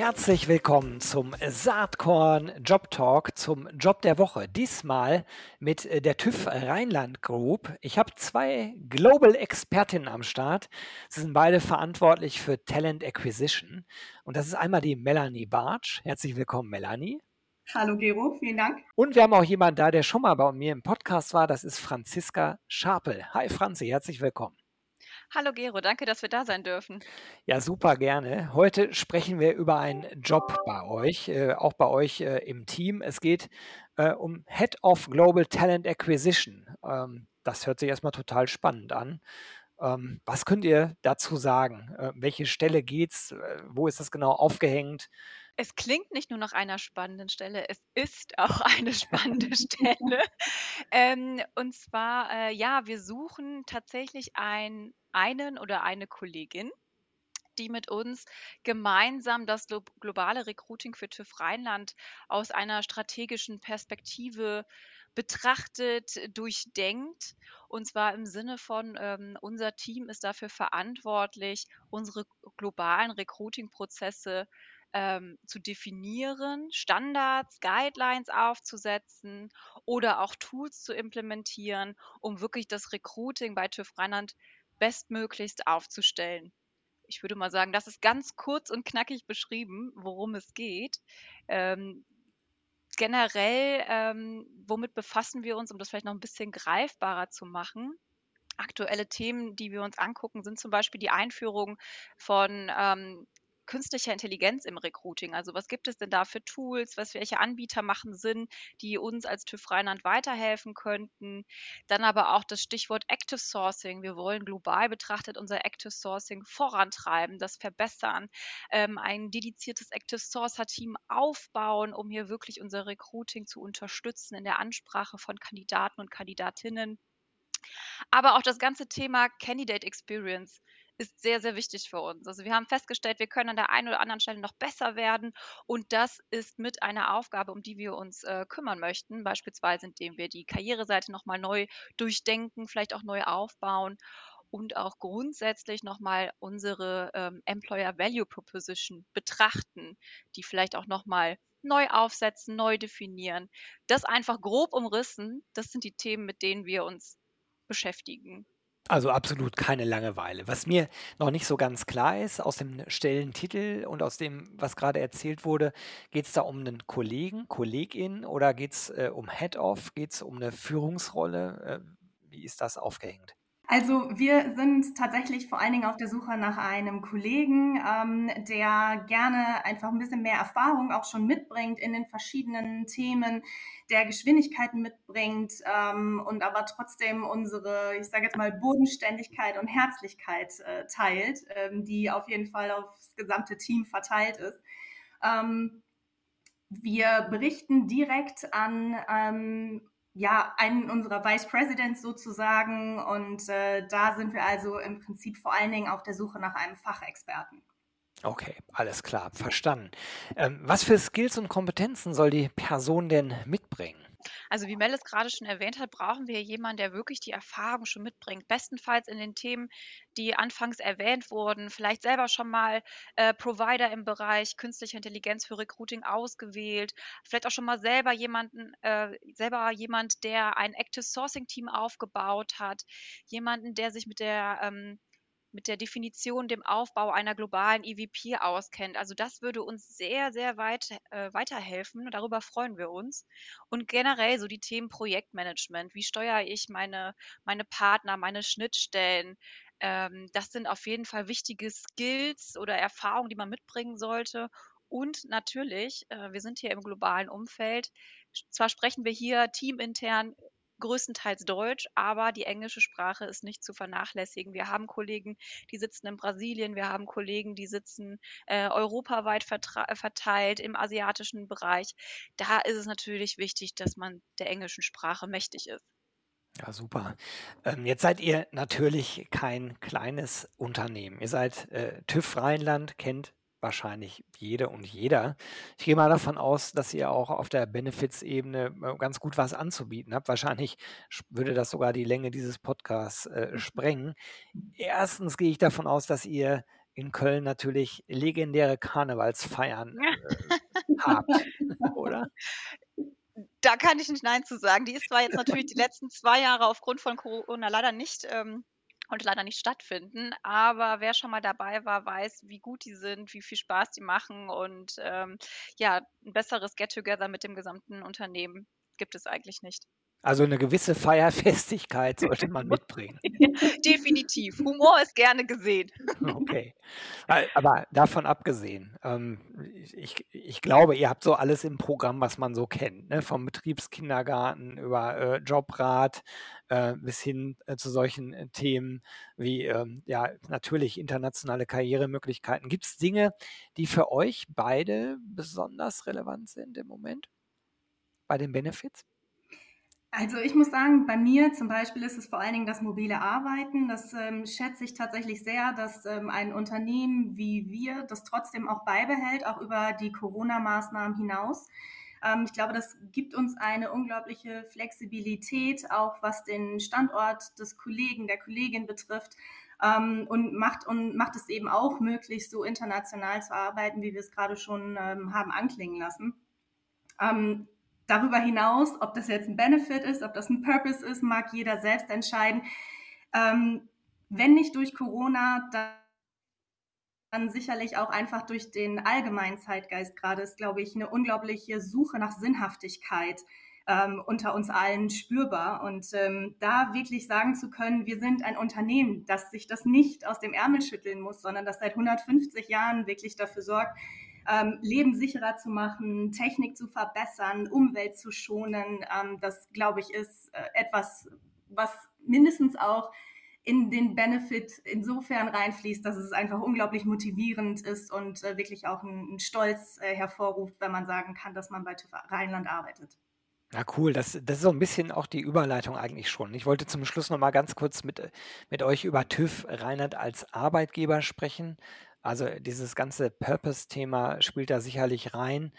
Herzlich willkommen zum Saatkorn Job Talk, zum Job der Woche. Diesmal mit äh, der TÜV Rheinland Group. Ich habe zwei Global Expertinnen am Start. Sie sind beide verantwortlich für Talent Acquisition. Und das ist einmal die Melanie Bartsch. Herzlich willkommen, Melanie. Hallo Gero, vielen Dank. Und wir haben auch jemanden da, der schon mal bei mir im Podcast war. Das ist Franziska Schapel. Hi Franzi, herzlich willkommen. Hallo Gero, danke, dass wir da sein dürfen. Ja, super gerne. Heute sprechen wir über einen Job bei euch, äh, auch bei euch äh, im Team. Es geht äh, um Head of Global Talent Acquisition. Ähm, das hört sich erstmal total spannend an. Ähm, was könnt ihr dazu sagen? Äh, welche Stelle geht's? Äh, wo ist das genau aufgehängt? Es klingt nicht nur nach einer spannenden Stelle, es ist auch eine spannende Stelle. Ähm, und zwar, äh, ja, wir suchen tatsächlich ein, einen oder eine Kollegin, die mit uns gemeinsam das globale Recruiting für TÜV Rheinland aus einer strategischen Perspektive betrachtet, durchdenkt. Und zwar im Sinne von, ähm, unser Team ist dafür verantwortlich, unsere globalen Recruiting-Prozesse ähm, zu definieren, Standards, Guidelines aufzusetzen oder auch Tools zu implementieren, um wirklich das Recruiting bei TÜV Rheinland bestmöglichst aufzustellen. Ich würde mal sagen, das ist ganz kurz und knackig beschrieben, worum es geht. Ähm, generell, ähm, womit befassen wir uns, um das vielleicht noch ein bisschen greifbarer zu machen? Aktuelle Themen, die wir uns angucken, sind zum Beispiel die Einführung von ähm, künstlicher Intelligenz im Recruiting? Also was gibt es denn da für Tools? Was, welche Anbieter machen Sinn, die uns als TÜV Rheinland weiterhelfen könnten? Dann aber auch das Stichwort Active Sourcing. Wir wollen global betrachtet unser Active Sourcing vorantreiben, das verbessern, ähm, ein dediziertes Active Sourcer Team aufbauen, um hier wirklich unser Recruiting zu unterstützen in der Ansprache von Kandidaten und Kandidatinnen. Aber auch das ganze Thema Candidate Experience ist sehr, sehr wichtig für uns. Also wir haben festgestellt, wir können an der einen oder anderen Stelle noch besser werden und das ist mit einer Aufgabe, um die wir uns äh, kümmern möchten, beispielsweise indem wir die Karriereseite nochmal neu durchdenken, vielleicht auch neu aufbauen und auch grundsätzlich nochmal unsere ähm, Employer Value Proposition betrachten, die vielleicht auch nochmal neu aufsetzen, neu definieren. Das einfach grob umrissen, das sind die Themen, mit denen wir uns beschäftigen. Also absolut keine Langeweile. Was mir noch nicht so ganz klar ist, aus dem Stellentitel und aus dem, was gerade erzählt wurde, geht es da um einen Kollegen, Kollegin oder geht es äh, um Head-Off, geht es um eine Führungsrolle? Äh, wie ist das aufgehängt? Also wir sind tatsächlich vor allen Dingen auf der Suche nach einem Kollegen, ähm, der gerne einfach ein bisschen mehr Erfahrung auch schon mitbringt in den verschiedenen Themen, der Geschwindigkeiten mitbringt ähm, und aber trotzdem unsere, ich sage jetzt mal, Bodenständigkeit und Herzlichkeit äh, teilt, ähm, die auf jeden Fall aufs gesamte Team verteilt ist. Ähm, wir berichten direkt an ähm, ja, einen unserer Vice Presidents sozusagen. Und äh, da sind wir also im Prinzip vor allen Dingen auf der Suche nach einem Fachexperten. Okay, alles klar, verstanden. Ähm, was für Skills und Kompetenzen soll die Person denn mitbringen? Also wie Mel es gerade schon erwähnt hat, brauchen wir jemanden, der wirklich die Erfahrung schon mitbringt. Bestenfalls in den Themen, die anfangs erwähnt wurden, vielleicht selber schon mal äh, Provider im Bereich künstlicher Intelligenz für Recruiting ausgewählt, vielleicht auch schon mal selber jemanden, äh, selber jemand, der ein Active Sourcing Team aufgebaut hat, jemanden, der sich mit der ähm, mit der Definition, dem Aufbau einer globalen EVP auskennt. Also das würde uns sehr, sehr weit äh, weiterhelfen. Darüber freuen wir uns. Und generell so die Themen Projektmanagement. Wie steuere ich meine, meine Partner, meine Schnittstellen? Ähm, das sind auf jeden Fall wichtige Skills oder Erfahrungen, die man mitbringen sollte. Und natürlich, äh, wir sind hier im globalen Umfeld. Zwar sprechen wir hier teamintern größtenteils Deutsch, aber die englische Sprache ist nicht zu vernachlässigen. Wir haben Kollegen, die sitzen in Brasilien, wir haben Kollegen, die sitzen äh, europaweit verteilt im asiatischen Bereich. Da ist es natürlich wichtig, dass man der englischen Sprache mächtig ist. Ja, super. Ähm, jetzt seid ihr natürlich kein kleines Unternehmen. Ihr seid äh, TÜV Rheinland, kennt wahrscheinlich jede und jeder. Ich gehe mal davon aus, dass ihr auch auf der Benefits-Ebene äh, ganz gut was anzubieten habt. Wahrscheinlich würde das sogar die Länge dieses Podcasts äh, sprengen. Erstens gehe ich davon aus, dass ihr in Köln natürlich legendäre Karnevalsfeiern äh, habt, oder? Da kann ich nicht Nein zu sagen. Die ist zwar jetzt natürlich die letzten zwei Jahre aufgrund von Corona leider nicht ähm, konnte leider nicht stattfinden. Aber wer schon mal dabei war, weiß, wie gut die sind, wie viel Spaß die machen und ähm, ja, ein besseres Get-Together mit dem gesamten Unternehmen gibt es eigentlich nicht. Also eine gewisse Feierfestigkeit sollte man mitbringen. Definitiv. Humor ist gerne gesehen. Okay. Aber davon abgesehen, ähm, ich, ich glaube, ihr habt so alles im Programm, was man so kennt. Ne? Vom Betriebskindergarten über äh, Jobrat äh, bis hin äh, zu solchen äh, Themen wie ähm, ja natürlich internationale Karrieremöglichkeiten. Gibt es Dinge, die für euch beide besonders relevant sind im Moment bei den Benefits? Also ich muss sagen, bei mir zum Beispiel ist es vor allen Dingen das mobile Arbeiten. Das ähm, schätze ich tatsächlich sehr, dass ähm, ein Unternehmen wie wir das trotzdem auch beibehält, auch über die Corona-Maßnahmen hinaus. Ähm, ich glaube, das gibt uns eine unglaubliche Flexibilität, auch was den Standort des Kollegen, der Kollegin betrifft. Ähm, und macht und macht es eben auch möglich, so international zu arbeiten, wie wir es gerade schon ähm, haben anklingen lassen. Darüber hinaus, ob das jetzt ein Benefit ist, ob das ein Purpose ist, mag jeder selbst entscheiden. Ähm, wenn nicht durch Corona, dann sicherlich auch einfach durch den allgemeinen Zeitgeist gerade ist, glaube ich, eine unglaubliche Suche nach Sinnhaftigkeit ähm, unter uns allen spürbar. Und ähm, da wirklich sagen zu können, wir sind ein Unternehmen, das sich das nicht aus dem Ärmel schütteln muss, sondern das seit 150 Jahren wirklich dafür sorgt, ähm, Leben sicherer zu machen, Technik zu verbessern, Umwelt zu schonen. Ähm, das, glaube ich, ist äh, etwas, was mindestens auch in den Benefit insofern reinfließt, dass es einfach unglaublich motivierend ist und äh, wirklich auch einen Stolz äh, hervorruft, wenn man sagen kann, dass man bei TÜV Rheinland arbeitet. Ja, cool. Das, das ist so ein bisschen auch die Überleitung eigentlich schon. Ich wollte zum Schluss noch mal ganz kurz mit, mit euch über TÜV Rheinland als Arbeitgeber sprechen. Also dieses ganze Purpose-Thema spielt da sicherlich rein.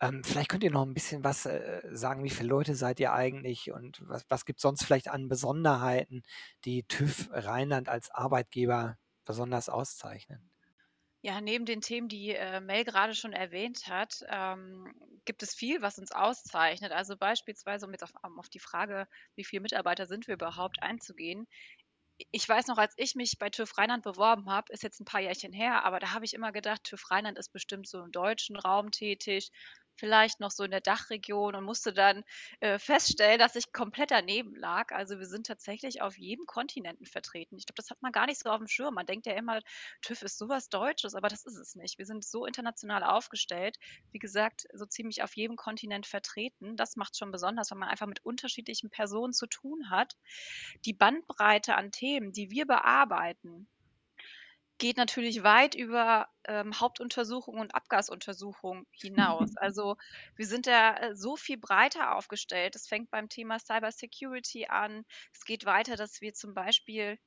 Ähm, vielleicht könnt ihr noch ein bisschen was äh, sagen, wie viele Leute seid ihr eigentlich und was, was gibt es sonst vielleicht an Besonderheiten, die TÜV Rheinland als Arbeitgeber besonders auszeichnen? Ja, neben den Themen, die äh, Mel gerade schon erwähnt hat, ähm, gibt es viel, was uns auszeichnet. Also beispielsweise, um jetzt auf, auf die Frage, wie viele Mitarbeiter sind wir überhaupt einzugehen, ich weiß noch, als ich mich bei TÜV Rheinland beworben habe, ist jetzt ein paar Jährchen her, aber da habe ich immer gedacht, TÜV Rheinland ist bestimmt so im deutschen Raum tätig, vielleicht noch so in der Dachregion und musste dann äh, feststellen, dass ich komplett daneben lag. Also wir sind tatsächlich auf jedem Kontinenten vertreten. Ich glaube, das hat man gar nicht so auf dem Schirm. Man denkt ja immer, TÜV ist sowas Deutsches, aber das ist es nicht. Wir sind so international aufgestellt, wie gesagt, so ziemlich auf jedem Kontinent vertreten. Das macht schon besonders, weil man einfach mit unterschiedlichen Personen zu tun hat. Die Bandbreite an Themen, die wir bearbeiten, geht natürlich weit über ähm, Hauptuntersuchung und Abgasuntersuchung hinaus. Also wir sind da äh, so viel breiter aufgestellt. Es fängt beim Thema Cyber Security an. Es geht weiter, dass wir zum Beispiel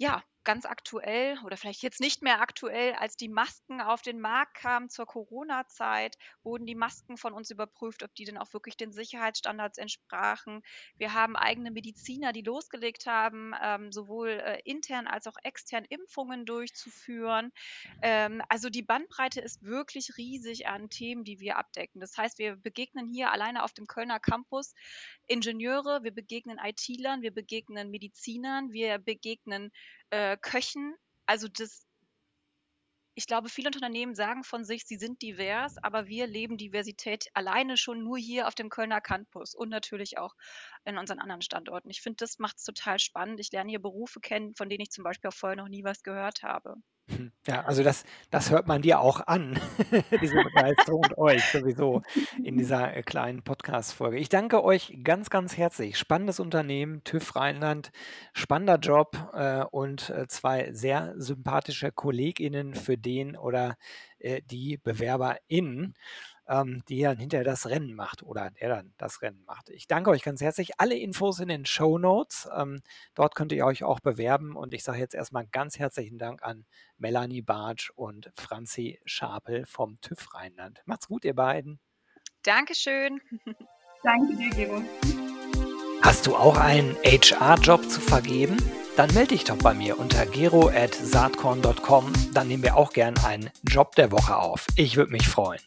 ja, ganz aktuell oder vielleicht jetzt nicht mehr aktuell, als die Masken auf den Markt kamen zur Corona-Zeit, wurden die Masken von uns überprüft, ob die denn auch wirklich den Sicherheitsstandards entsprachen. Wir haben eigene Mediziner, die losgelegt haben, ähm, sowohl äh, intern als auch extern Impfungen durchzuführen. Ähm, also die Bandbreite ist wirklich riesig an Themen, die wir abdecken. Das heißt, wir begegnen hier alleine auf dem Kölner Campus Ingenieure, wir begegnen IT-Lern, wir begegnen Medizinern, wir begegnen äh, Köchen. Also das, ich glaube, viele Unternehmen sagen von sich, sie sind divers, aber wir leben Diversität alleine schon nur hier auf dem Kölner Campus und natürlich auch in unseren anderen Standorten. Ich finde, das macht es total spannend. Ich lerne hier Berufe kennen, von denen ich zum Beispiel auch vorher noch nie was gehört habe. Ja, also das, das hört man dir auch an, diese Begeisterung und euch sowieso in dieser äh, kleinen Podcast-Folge. Ich danke euch ganz, ganz herzlich. Spannendes Unternehmen, TÜV Rheinland, spannender Job äh, und äh, zwei sehr sympathische KollegInnen für den oder äh, die BewerberInnen. Ähm, die dann hinterher das Rennen macht oder der dann das Rennen macht. Ich danke euch ganz herzlich. Alle Infos in den Show Notes. Ähm, dort könnt ihr euch auch bewerben. Und ich sage jetzt erstmal ganz herzlichen Dank an Melanie Bartsch und Franzi Schapel vom TÜV Rheinland. Macht's gut, ihr beiden. Dankeschön. Danke dir, Gero. Hast du auch einen HR-Job zu vergeben? Dann melde dich doch bei mir unter gero.saatkorn.com. Dann nehmen wir auch gern einen Job der Woche auf. Ich würde mich freuen.